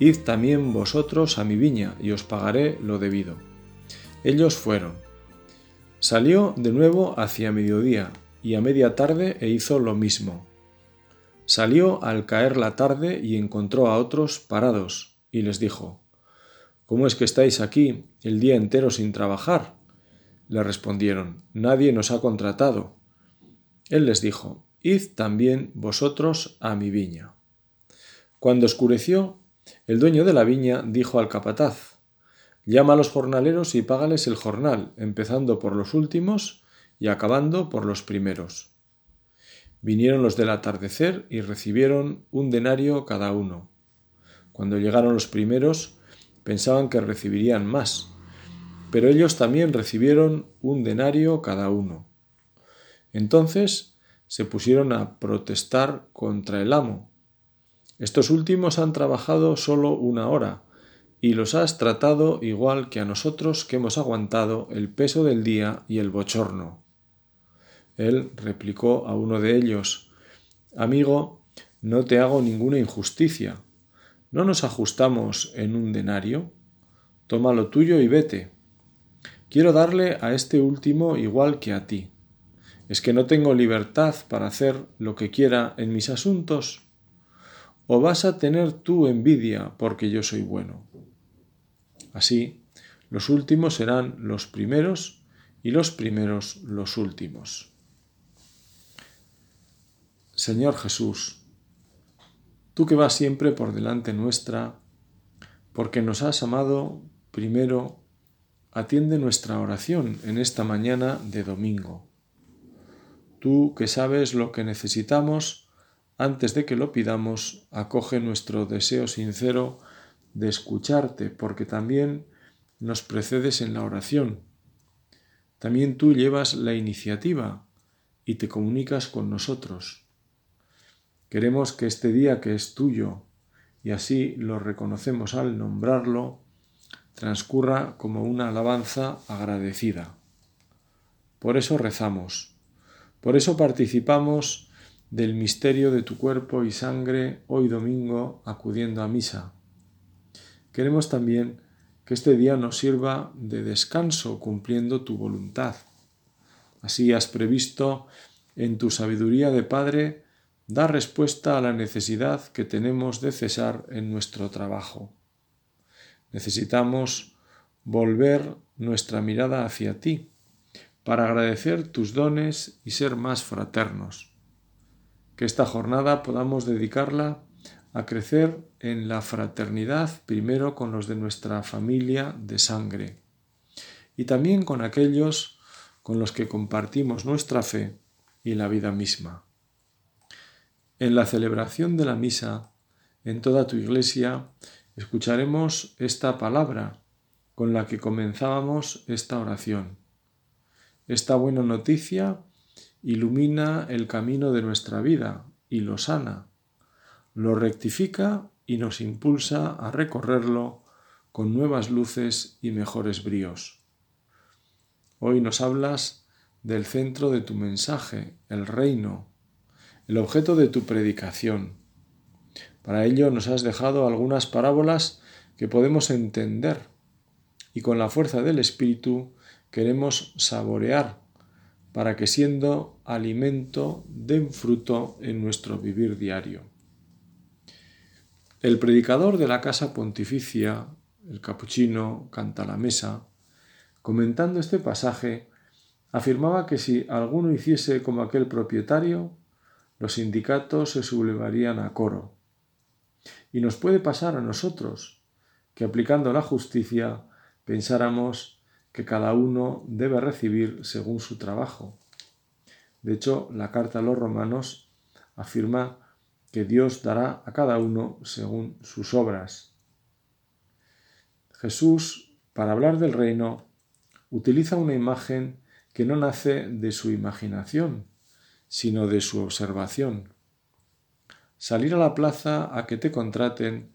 Id también vosotros a mi viña y os pagaré lo debido. Ellos fueron. Salió de nuevo hacia mediodía y a media tarde e hizo lo mismo. Salió al caer la tarde y encontró a otros parados y les dijo, ¿Cómo es que estáis aquí el día entero sin trabajar? Le respondieron, Nadie nos ha contratado. Él les dijo, Id también vosotros a mi viña. Cuando oscureció, el dueño de la viña dijo al capataz, Llama a los jornaleros y págales el jornal, empezando por los últimos y acabando por los primeros. Vinieron los del atardecer y recibieron un denario cada uno. Cuando llegaron los primeros, pensaban que recibirían más, pero ellos también recibieron un denario cada uno. Entonces se pusieron a protestar contra el amo. Estos últimos han trabajado solo una hora, y los has tratado igual que a nosotros que hemos aguantado el peso del día y el bochorno. Él replicó a uno de ellos Amigo, no te hago ninguna injusticia. ¿No nos ajustamos en un denario? Toma lo tuyo y vete. Quiero darle a este último igual que a ti. ¿Es que no tengo libertad para hacer lo que quiera en mis asuntos? ¿O vas a tener tú envidia porque yo soy bueno? Así, los últimos serán los primeros y los primeros los últimos. Señor Jesús, tú que vas siempre por delante nuestra, porque nos has amado primero, atiende nuestra oración en esta mañana de domingo. Tú que sabes lo que necesitamos, antes de que lo pidamos, acoge nuestro deseo sincero de escucharte, porque también nos precedes en la oración. También tú llevas la iniciativa y te comunicas con nosotros. Queremos que este día que es tuyo, y así lo reconocemos al nombrarlo, transcurra como una alabanza agradecida. Por eso rezamos, por eso participamos del misterio de tu cuerpo y sangre hoy domingo acudiendo a misa. Queremos también que este día nos sirva de descanso cumpliendo tu voluntad. Así has previsto en tu sabiduría de Padre dar respuesta a la necesidad que tenemos de cesar en nuestro trabajo. Necesitamos volver nuestra mirada hacia ti para agradecer tus dones y ser más fraternos. Que esta jornada podamos dedicarla a crecer en la fraternidad primero con los de nuestra familia de sangre y también con aquellos con los que compartimos nuestra fe y la vida misma. En la celebración de la misa, en toda tu iglesia, escucharemos esta palabra con la que comenzábamos esta oración. Esta buena noticia ilumina el camino de nuestra vida y lo sana, lo rectifica y nos impulsa a recorrerlo con nuevas luces y mejores bríos. Hoy nos hablas del centro de tu mensaje, el reino, el objeto de tu predicación. Para ello nos has dejado algunas parábolas que podemos entender y con la fuerza del Espíritu queremos saborear para que siendo alimento den fruto en nuestro vivir diario. El predicador de la casa pontificia, el capuchino, canta la mesa, comentando este pasaje, afirmaba que si alguno hiciese como aquel propietario, los sindicatos se sublevarían a coro. Y nos puede pasar a nosotros que aplicando la justicia pensáramos que cada uno debe recibir según su trabajo. De hecho, la carta a los romanos afirma que Dios dará a cada uno según sus obras. Jesús, para hablar del reino, utiliza una imagen que no nace de su imaginación, sino de su observación. Salir a la plaza a que te contraten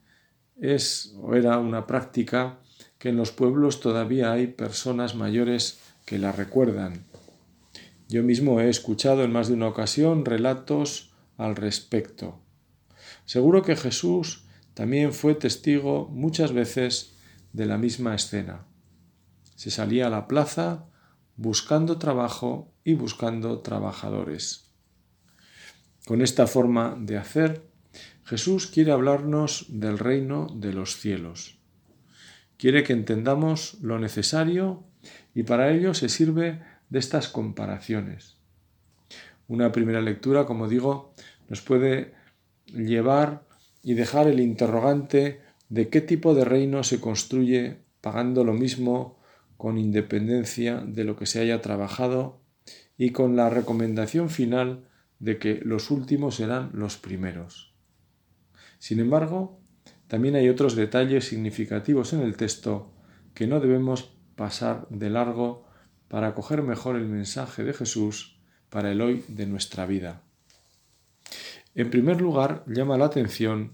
es o era una práctica que en los pueblos todavía hay personas mayores que la recuerdan. Yo mismo he escuchado en más de una ocasión relatos al respecto. Seguro que Jesús también fue testigo muchas veces de la misma escena. Se salía a la plaza buscando trabajo y buscando trabajadores. Con esta forma de hacer, Jesús quiere hablarnos del reino de los cielos. Quiere que entendamos lo necesario y para ello se sirve de estas comparaciones. Una primera lectura, como digo, nos puede llevar y dejar el interrogante de qué tipo de reino se construye pagando lo mismo con independencia de lo que se haya trabajado y con la recomendación final de que los últimos serán los primeros. Sin embargo, también hay otros detalles significativos en el texto que no debemos pasar de largo para coger mejor el mensaje de Jesús para el hoy de nuestra vida. En primer lugar, llama la atención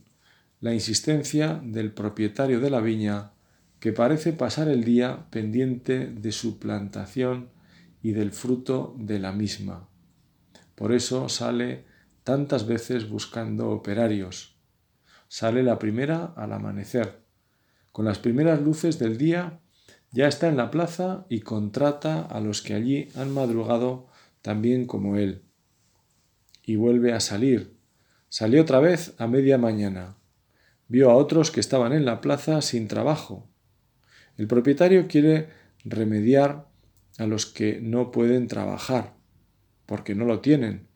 la insistencia del propietario de la viña que parece pasar el día pendiente de su plantación y del fruto de la misma. Por eso sale tantas veces buscando operarios. Sale la primera al amanecer. Con las primeras luces del día ya está en la plaza y contrata a los que allí han madrugado también como él. Y vuelve a salir. Salió otra vez a media mañana. Vio a otros que estaban en la plaza sin trabajo el propietario quiere remediar a los que no pueden trabajar, porque no lo tienen.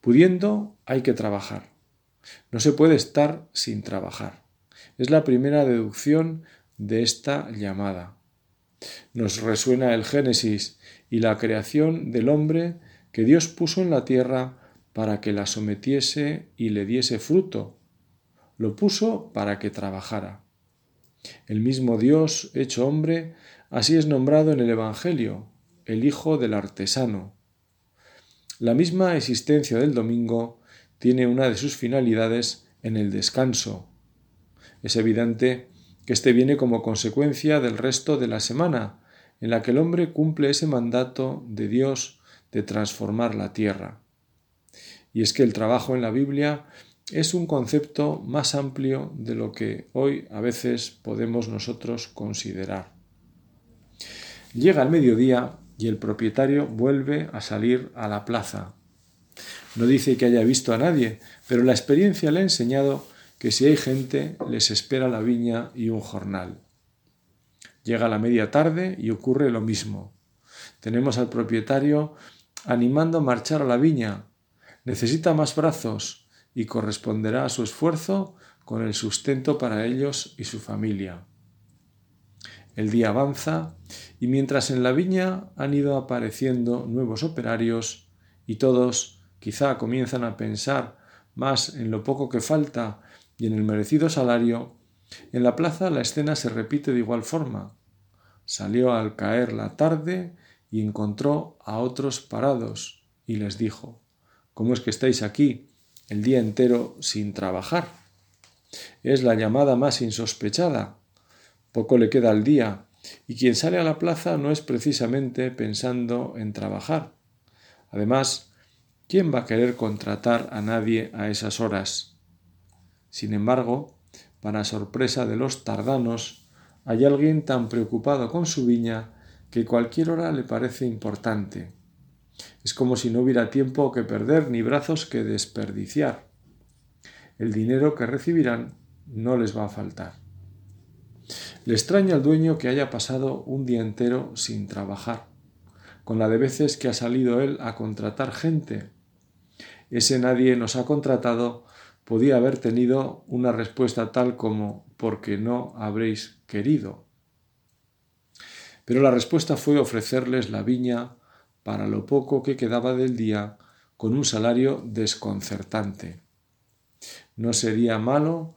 Pudiendo, hay que trabajar. No se puede estar sin trabajar. Es la primera deducción de esta llamada. Nos resuena el Génesis y la creación del hombre que Dios puso en la tierra para que la sometiese y le diese fruto. Lo puso para que trabajara. El mismo Dios, hecho hombre, así es nombrado en el Evangelio, el Hijo del Artesano. La misma existencia del domingo tiene una de sus finalidades en el descanso. Es evidente que éste viene como consecuencia del resto de la semana, en la que el hombre cumple ese mandato de Dios de transformar la tierra. Y es que el trabajo en la Biblia es un concepto más amplio de lo que hoy a veces podemos nosotros considerar. Llega el mediodía y el propietario vuelve a salir a la plaza. No dice que haya visto a nadie, pero la experiencia le ha enseñado que si hay gente les espera la viña y un jornal. Llega la media tarde y ocurre lo mismo. Tenemos al propietario animando a marchar a la viña. Necesita más brazos, y corresponderá a su esfuerzo con el sustento para ellos y su familia. El día avanza y mientras en la viña han ido apareciendo nuevos operarios y todos quizá comienzan a pensar más en lo poco que falta y en el merecido salario, en la plaza la escena se repite de igual forma. Salió al caer la tarde y encontró a otros parados y les dijo ¿Cómo es que estáis aquí? el día entero sin trabajar. Es la llamada más insospechada. Poco le queda al día, y quien sale a la plaza no es precisamente pensando en trabajar. Además, ¿quién va a querer contratar a nadie a esas horas? Sin embargo, para sorpresa de los tardanos, hay alguien tan preocupado con su viña que cualquier hora le parece importante. Es como si no hubiera tiempo que perder ni brazos que desperdiciar. El dinero que recibirán no les va a faltar. Le extraña al dueño que haya pasado un día entero sin trabajar, con la de veces que ha salido él a contratar gente. Ese nadie nos ha contratado podía haber tenido una respuesta tal como porque no habréis querido. Pero la respuesta fue ofrecerles la viña para lo poco que quedaba del día con un salario desconcertante. No sería malo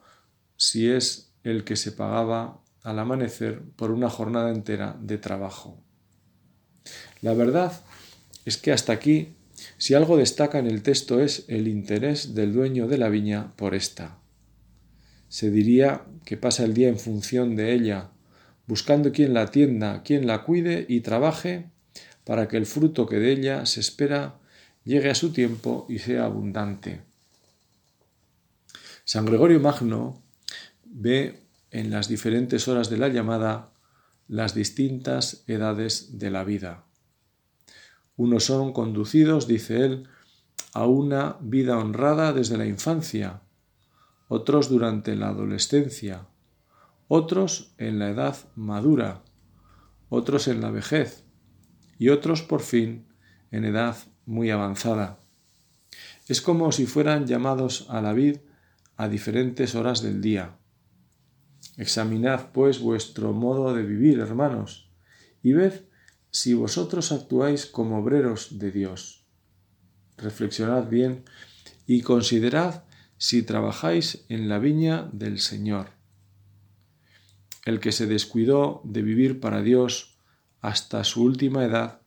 si es el que se pagaba al amanecer por una jornada entera de trabajo. La verdad es que hasta aquí, si algo destaca en el texto es el interés del dueño de la viña por esta. Se diría que pasa el día en función de ella, buscando quien la atienda, quien la cuide y trabaje para que el fruto que de ella se espera llegue a su tiempo y sea abundante. San Gregorio Magno ve en las diferentes horas de la llamada las distintas edades de la vida. Unos son conducidos, dice él, a una vida honrada desde la infancia, otros durante la adolescencia, otros en la edad madura, otros en la vejez y otros por fin en edad muy avanzada. Es como si fueran llamados a la vid a diferentes horas del día. Examinad, pues, vuestro modo de vivir, hermanos, y ved si vosotros actuáis como obreros de Dios. Reflexionad bien y considerad si trabajáis en la viña del Señor. El que se descuidó de vivir para Dios hasta su última edad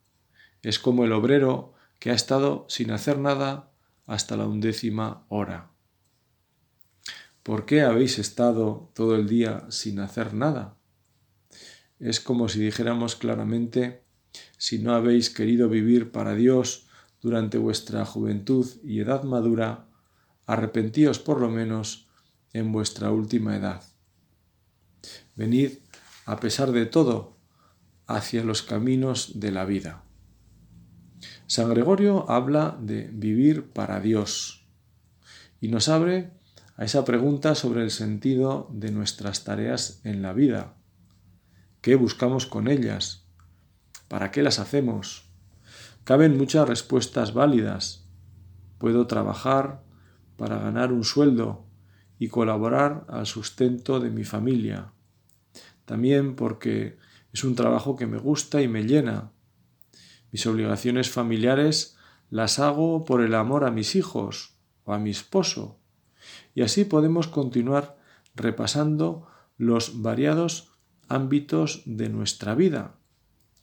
es como el obrero que ha estado sin hacer nada hasta la undécima hora. ¿Por qué habéis estado todo el día sin hacer nada? Es como si dijéramos claramente, si no habéis querido vivir para Dios durante vuestra juventud y edad madura, arrepentíos por lo menos en vuestra última edad. Venid, a pesar de todo, hacia los caminos de la vida. San Gregorio habla de vivir para Dios y nos abre a esa pregunta sobre el sentido de nuestras tareas en la vida. ¿Qué buscamos con ellas? ¿Para qué las hacemos? Caben muchas respuestas válidas. Puedo trabajar para ganar un sueldo y colaborar al sustento de mi familia. También porque es un trabajo que me gusta y me llena. Mis obligaciones familiares las hago por el amor a mis hijos o a mi esposo y así podemos continuar repasando los variados ámbitos de nuestra vida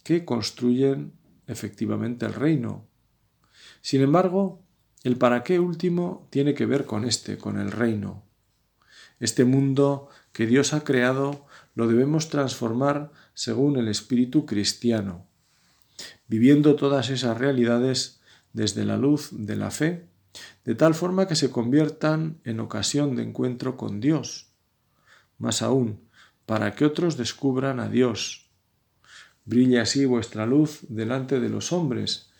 que construyen efectivamente el reino. Sin embargo, el para qué último tiene que ver con este, con el reino. Este mundo que Dios ha creado lo debemos transformar según el espíritu cristiano, viviendo todas esas realidades desde la luz de la fe de tal forma que se conviertan en ocasión de encuentro con Dios. Más aún, para que otros descubran a Dios. Brille así vuestra luz delante de los hombres,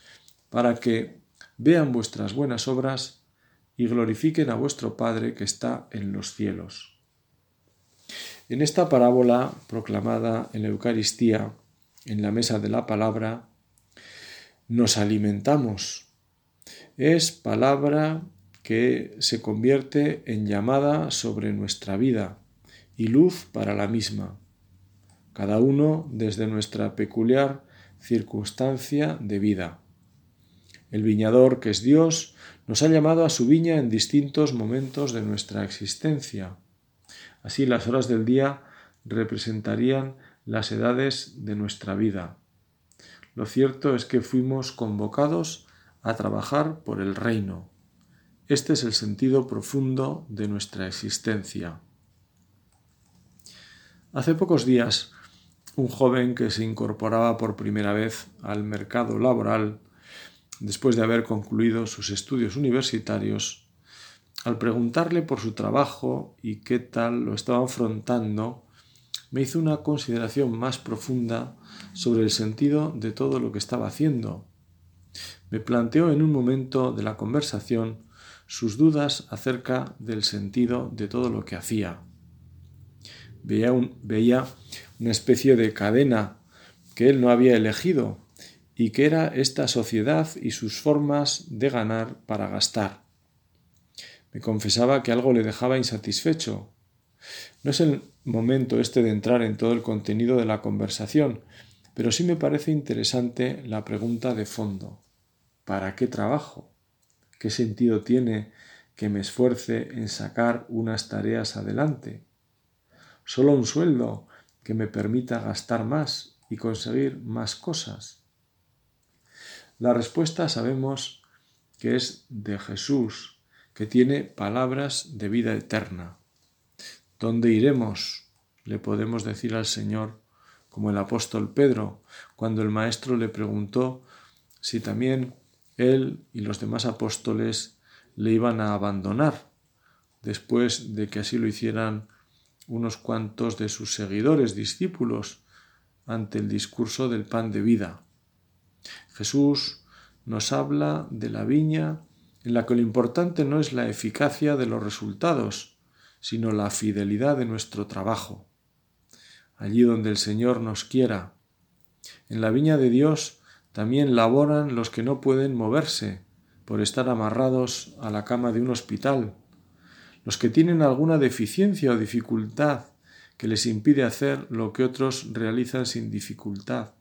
para que vean vuestras buenas obras y glorifiquen a vuestro Padre que está en los cielos. En esta parábola proclamada en la Eucaristía, en la mesa de la palabra, nos alimentamos es palabra que se convierte en llamada sobre nuestra vida y luz para la misma, cada uno desde nuestra peculiar circunstancia de vida. El viñador, que es Dios, nos ha llamado a su viña en distintos momentos de nuestra existencia. Así las horas del día representarían las edades de nuestra vida. Lo cierto es que fuimos convocados a trabajar por el reino. Este es el sentido profundo de nuestra existencia. Hace pocos días, un joven que se incorporaba por primera vez al mercado laboral, después de haber concluido sus estudios universitarios, al preguntarle por su trabajo y qué tal lo estaba afrontando, me hizo una consideración más profunda sobre el sentido de todo lo que estaba haciendo me planteó en un momento de la conversación sus dudas acerca del sentido de todo lo que hacía. Veía, veía una especie de cadena que él no había elegido y que era esta sociedad y sus formas de ganar para gastar. Me confesaba que algo le dejaba insatisfecho. No es el momento este de entrar en todo el contenido de la conversación, pero sí me parece interesante la pregunta de fondo. ¿Para qué trabajo? ¿Qué sentido tiene que me esfuerce en sacar unas tareas adelante? Solo un sueldo que me permita gastar más y conseguir más cosas? La respuesta sabemos que es de Jesús, que tiene palabras de vida eterna. ¿Dónde iremos? Le podemos decir al Señor, como el apóstol Pedro, cuando el Maestro le preguntó si también él y los demás apóstoles le iban a abandonar, después de que así lo hicieran unos cuantos de sus seguidores, discípulos, ante el discurso del pan de vida. Jesús nos habla de la viña en la que lo importante no es la eficacia de los resultados, sino la fidelidad de nuestro trabajo. Allí donde el Señor nos quiera. En la viña de Dios también laboran los que no pueden moverse por estar amarrados a la cama de un hospital, los que tienen alguna deficiencia o dificultad que les impide hacer lo que otros realizan sin dificultad.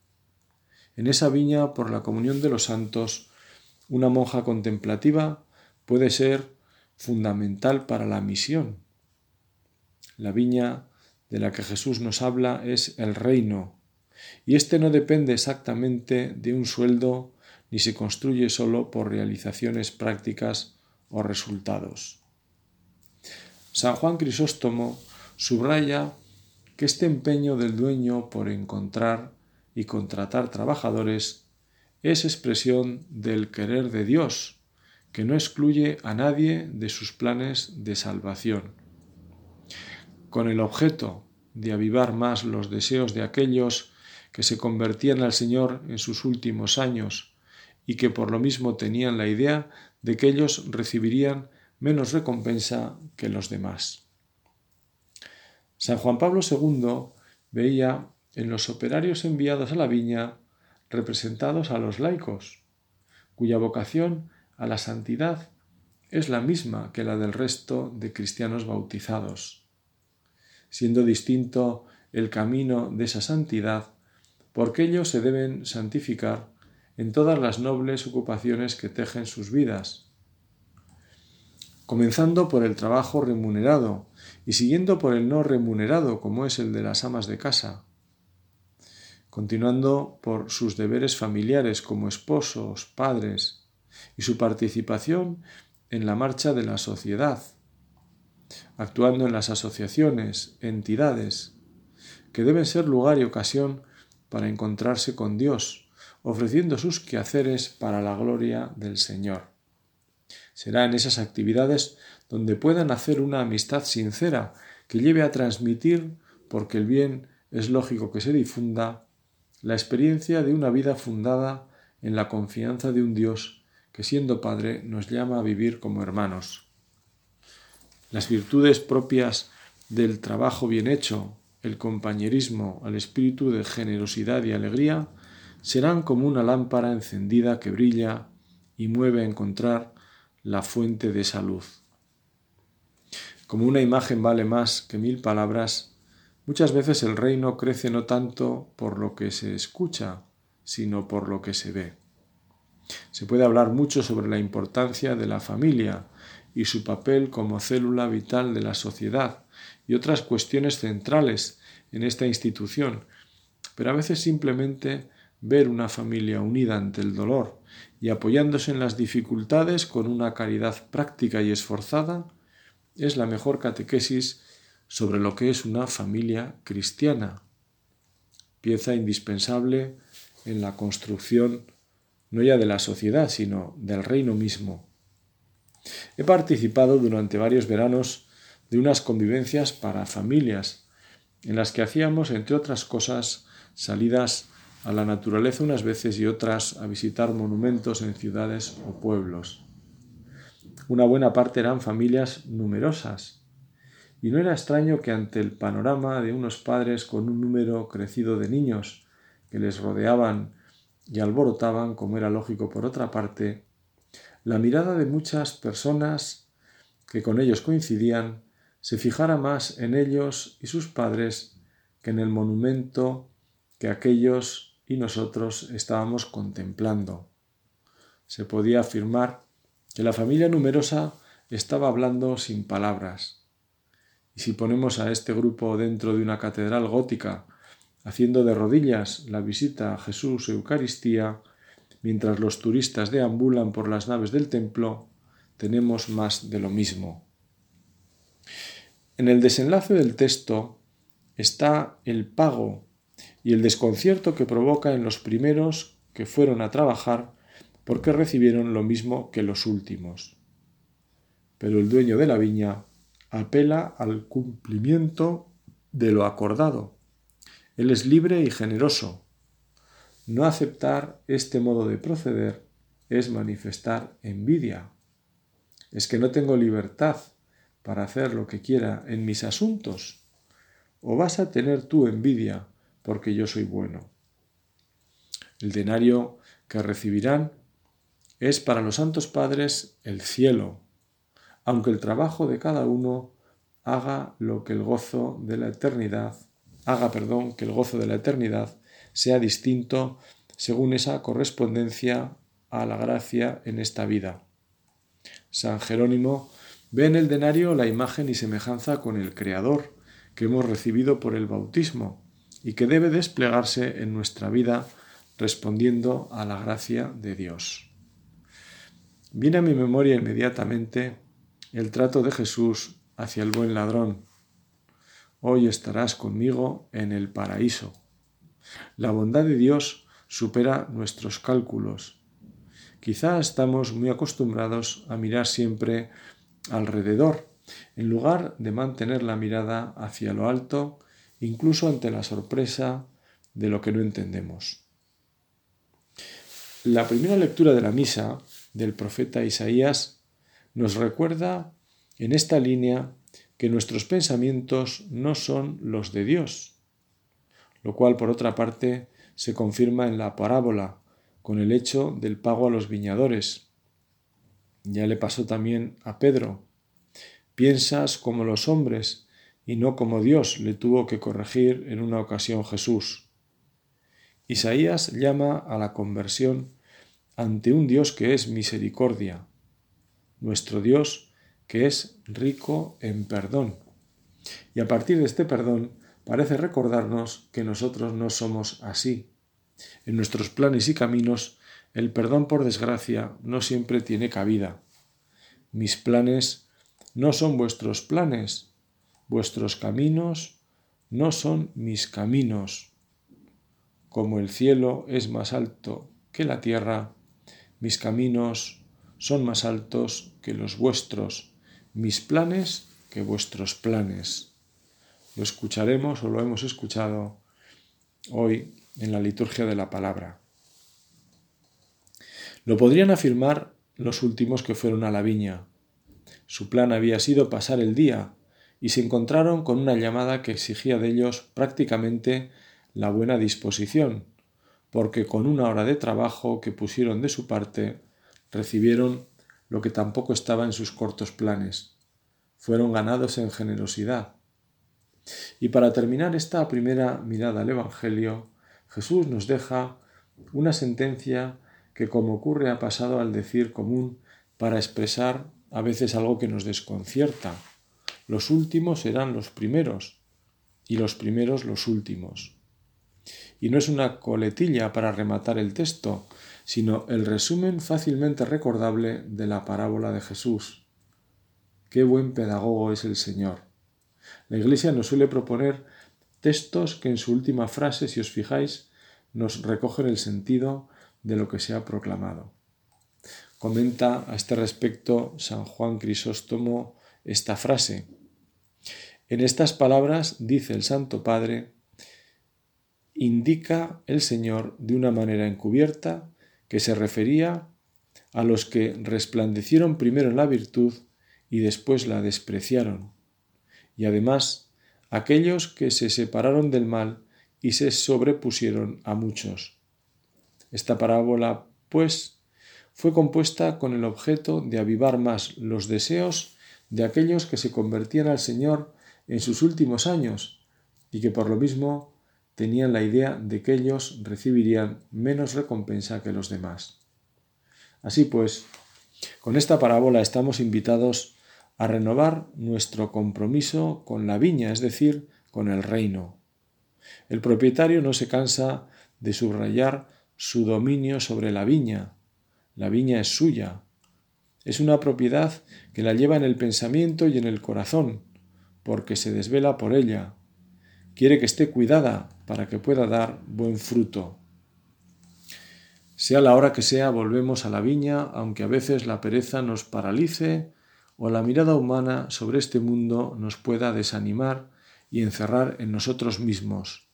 En esa viña, por la comunión de los santos, una monja contemplativa puede ser fundamental para la misión. La viña de la que Jesús nos habla es el reino, y éste no depende exactamente de un sueldo ni se construye solo por realizaciones prácticas o resultados. San Juan Crisóstomo subraya que este empeño del dueño por encontrar y contratar trabajadores es expresión del querer de Dios, que no excluye a nadie de sus planes de salvación. Con el objeto de avivar más los deseos de aquellos que se convertían al Señor en sus últimos años y que por lo mismo tenían la idea de que ellos recibirían menos recompensa que los demás. San Juan Pablo II veía en los operarios enviados a la viña representados a los laicos, cuya vocación a la santidad es la misma que la del resto de cristianos bautizados. Siendo distinto el camino de esa santidad, porque ellos se deben santificar en todas las nobles ocupaciones que tejen sus vidas, comenzando por el trabajo remunerado y siguiendo por el no remunerado, como es el de las amas de casa, continuando por sus deberes familiares como esposos, padres, y su participación en la marcha de la sociedad, actuando en las asociaciones, entidades, que deben ser lugar y ocasión para encontrarse con Dios, ofreciendo sus quehaceres para la gloria del Señor. Será en esas actividades donde puedan hacer una amistad sincera que lleve a transmitir, porque el bien es lógico que se difunda, la experiencia de una vida fundada en la confianza de un Dios que siendo Padre nos llama a vivir como hermanos. Las virtudes propias del trabajo bien hecho, el compañerismo, el espíritu de generosidad y alegría, serán como una lámpara encendida que brilla y mueve a encontrar la fuente de salud. Como una imagen vale más que mil palabras, muchas veces el reino crece no tanto por lo que se escucha, sino por lo que se ve. Se puede hablar mucho sobre la importancia de la familia y su papel como célula vital de la sociedad, y otras cuestiones centrales en esta institución, pero a veces simplemente ver una familia unida ante el dolor y apoyándose en las dificultades con una caridad práctica y esforzada es la mejor catequesis sobre lo que es una familia cristiana, pieza indispensable en la construcción no ya de la sociedad, sino del reino mismo. He participado durante varios veranos de unas convivencias para familias, en las que hacíamos, entre otras cosas, salidas a la naturaleza unas veces y otras a visitar monumentos en ciudades o pueblos. Una buena parte eran familias numerosas, y no era extraño que ante el panorama de unos padres con un número crecido de niños que les rodeaban y alborotaban, como era lógico por otra parte, la mirada de muchas personas que con ellos coincidían se fijara más en ellos y sus padres que en el monumento que aquellos y nosotros estábamos contemplando. Se podía afirmar que la familia numerosa estaba hablando sin palabras. Y si ponemos a este grupo dentro de una catedral gótica haciendo de rodillas la visita a Jesús Eucaristía, mientras los turistas deambulan por las naves del templo, tenemos más de lo mismo. En el desenlace del texto está el pago y el desconcierto que provoca en los primeros que fueron a trabajar porque recibieron lo mismo que los últimos. Pero el dueño de la viña apela al cumplimiento de lo acordado. Él es libre y generoso. No aceptar este modo de proceder es manifestar envidia. Es que no tengo libertad para hacer lo que quiera en mis asuntos. ¿O vas a tener tú envidia porque yo soy bueno? El denario que recibirán es para los santos padres el cielo, aunque el trabajo de cada uno haga lo que el gozo de la eternidad, haga, perdón, que el gozo de la eternidad sea distinto según esa correspondencia a la gracia en esta vida. San Jerónimo ve en el denario la imagen y semejanza con el Creador que hemos recibido por el bautismo y que debe desplegarse en nuestra vida respondiendo a la gracia de Dios. Viene a mi memoria inmediatamente el trato de Jesús hacia el buen ladrón. Hoy estarás conmigo en el paraíso. La bondad de Dios supera nuestros cálculos. Quizá estamos muy acostumbrados a mirar siempre alrededor, en lugar de mantener la mirada hacia lo alto, incluso ante la sorpresa de lo que no entendemos. La primera lectura de la misa del profeta Isaías nos recuerda en esta línea que nuestros pensamientos no son los de Dios, lo cual por otra parte se confirma en la parábola con el hecho del pago a los viñadores. Ya le pasó también a Pedro. Piensas como los hombres y no como Dios le tuvo que corregir en una ocasión Jesús. Isaías llama a la conversión ante un Dios que es misericordia, nuestro Dios que es rico en perdón. Y a partir de este perdón parece recordarnos que nosotros no somos así. En nuestros planes y caminos el perdón por desgracia no siempre tiene cabida. Mis planes no son vuestros planes, vuestros caminos no son mis caminos. Como el cielo es más alto que la tierra, mis caminos son más altos que los vuestros, mis planes que vuestros planes. Lo escucharemos o lo hemos escuchado hoy en la liturgia de la palabra. Lo podrían afirmar los últimos que fueron a la viña. Su plan había sido pasar el día y se encontraron con una llamada que exigía de ellos prácticamente la buena disposición, porque con una hora de trabajo que pusieron de su parte, recibieron lo que tampoco estaba en sus cortos planes. Fueron ganados en generosidad. Y para terminar esta primera mirada al Evangelio, Jesús nos deja una sentencia que, como ocurre, ha pasado al decir común para expresar a veces algo que nos desconcierta. Los últimos serán los primeros y los primeros los últimos y no es una coletilla para rematar el texto, sino el resumen fácilmente recordable de la parábola de Jesús. Qué buen pedagogo es el Señor. La Iglesia nos suele proponer textos que en su última frase, si os fijáis, nos recogen el sentido de lo que se ha proclamado. Comenta a este respecto San Juan Crisóstomo esta frase. En estas palabras dice el Santo Padre indica el Señor de una manera encubierta que se refería a los que resplandecieron primero en la virtud y después la despreciaron, y además aquellos que se separaron del mal y se sobrepusieron a muchos. Esta parábola, pues, fue compuesta con el objeto de avivar más los deseos de aquellos que se convertían al Señor en sus últimos años y que por lo mismo tenían la idea de que ellos recibirían menos recompensa que los demás. Así pues, con esta parábola estamos invitados a renovar nuestro compromiso con la viña, es decir, con el reino. El propietario no se cansa de subrayar su dominio sobre la viña. La viña es suya. Es una propiedad que la lleva en el pensamiento y en el corazón, porque se desvela por ella. Quiere que esté cuidada para que pueda dar buen fruto. Sea la hora que sea, volvemos a la viña, aunque a veces la pereza nos paralice o la mirada humana sobre este mundo nos pueda desanimar y encerrar en nosotros mismos.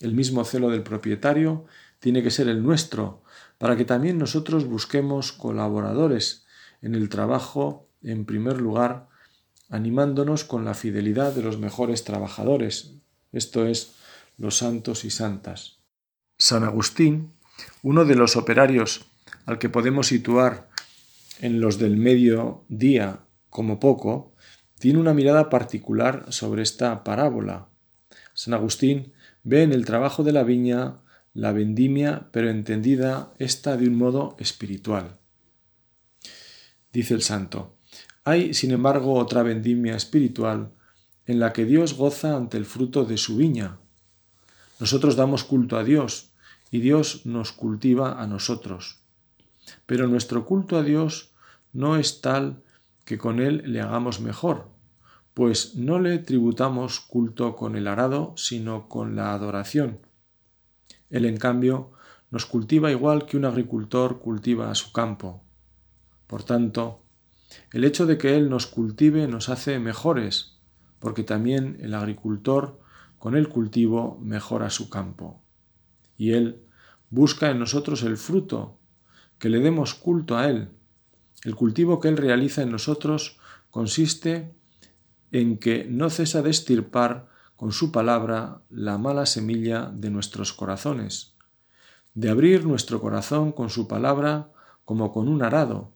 El mismo celo del propietario tiene que ser el nuestro, para que también nosotros busquemos colaboradores en el trabajo, en primer lugar, animándonos con la fidelidad de los mejores trabajadores, esto es, los santos y santas. San Agustín, uno de los operarios al que podemos situar en los del medio día como poco, tiene una mirada particular sobre esta parábola. San Agustín ve en el trabajo de la viña la vendimia, pero entendida esta de un modo espiritual. Dice el santo, hay, sin embargo, otra vendimia espiritual en la que Dios goza ante el fruto de su viña. Nosotros damos culto a Dios y Dios nos cultiva a nosotros. Pero nuestro culto a Dios no es tal que con Él le hagamos mejor, pues no le tributamos culto con el arado, sino con la adoración. Él, en cambio, nos cultiva igual que un agricultor cultiva a su campo. Por tanto, el hecho de que Él nos cultive nos hace mejores, porque también el agricultor con el cultivo mejora su campo. Y Él busca en nosotros el fruto, que le demos culto a Él. El cultivo que Él realiza en nosotros consiste en que no cesa de estirpar con su palabra la mala semilla de nuestros corazones, de abrir nuestro corazón con su palabra como con un arado,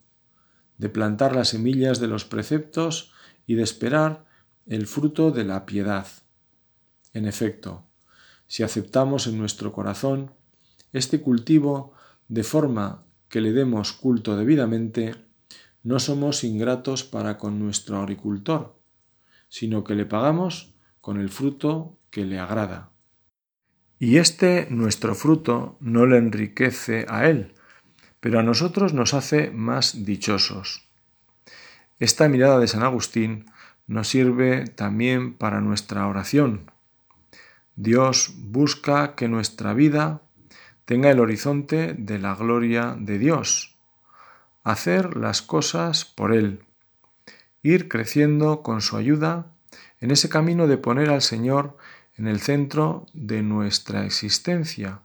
de plantar las semillas de los preceptos y de esperar el fruto de la piedad. En efecto, si aceptamos en nuestro corazón este cultivo de forma que le demos culto debidamente, no somos ingratos para con nuestro agricultor, sino que le pagamos con el fruto que le agrada. Y este nuestro fruto no le enriquece a él, pero a nosotros nos hace más dichosos. Esta mirada de San Agustín nos sirve también para nuestra oración. Dios busca que nuestra vida tenga el horizonte de la gloria de Dios, hacer las cosas por Él, ir creciendo con su ayuda en ese camino de poner al Señor en el centro de nuestra existencia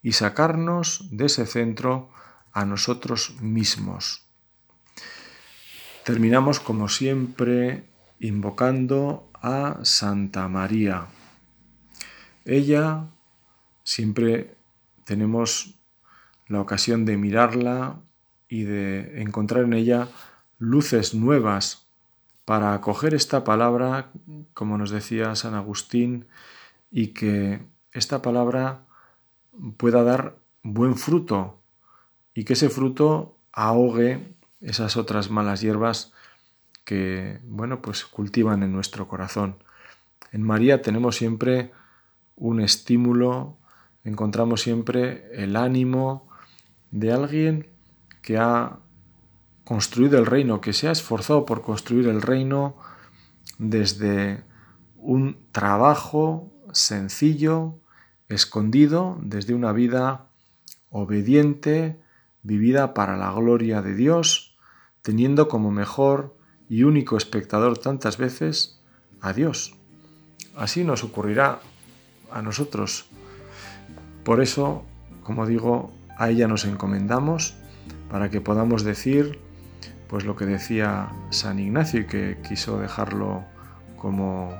y sacarnos de ese centro a nosotros mismos. Terminamos como siempre invocando a Santa María. Ella siempre tenemos la ocasión de mirarla y de encontrar en ella luces nuevas para acoger esta palabra, como nos decía San Agustín, y que esta palabra pueda dar buen fruto y que ese fruto ahogue esas otras malas hierbas que, bueno, pues cultivan en nuestro corazón. En María tenemos siempre un estímulo, encontramos siempre el ánimo de alguien que ha construido el reino, que se ha esforzado por construir el reino desde un trabajo sencillo, escondido, desde una vida obediente, vivida para la gloria de Dios, teniendo como mejor y único espectador tantas veces a Dios. Así nos ocurrirá a nosotros. Por eso, como digo, a ella nos encomendamos para que podamos decir pues lo que decía San Ignacio y que quiso dejarlo como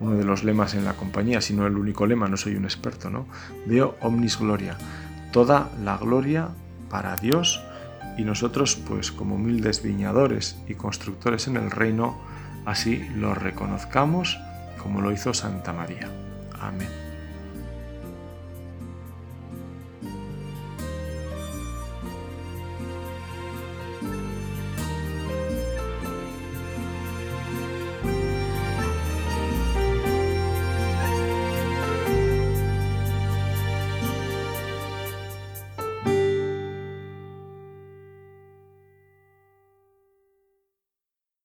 uno de los lemas en la compañía, sino el único lema, no soy un experto, ¿no? Deo omnis gloria, toda la gloria para Dios y nosotros pues como humildes viñadores y constructores en el reino, así lo reconozcamos como lo hizo Santa María. Amén.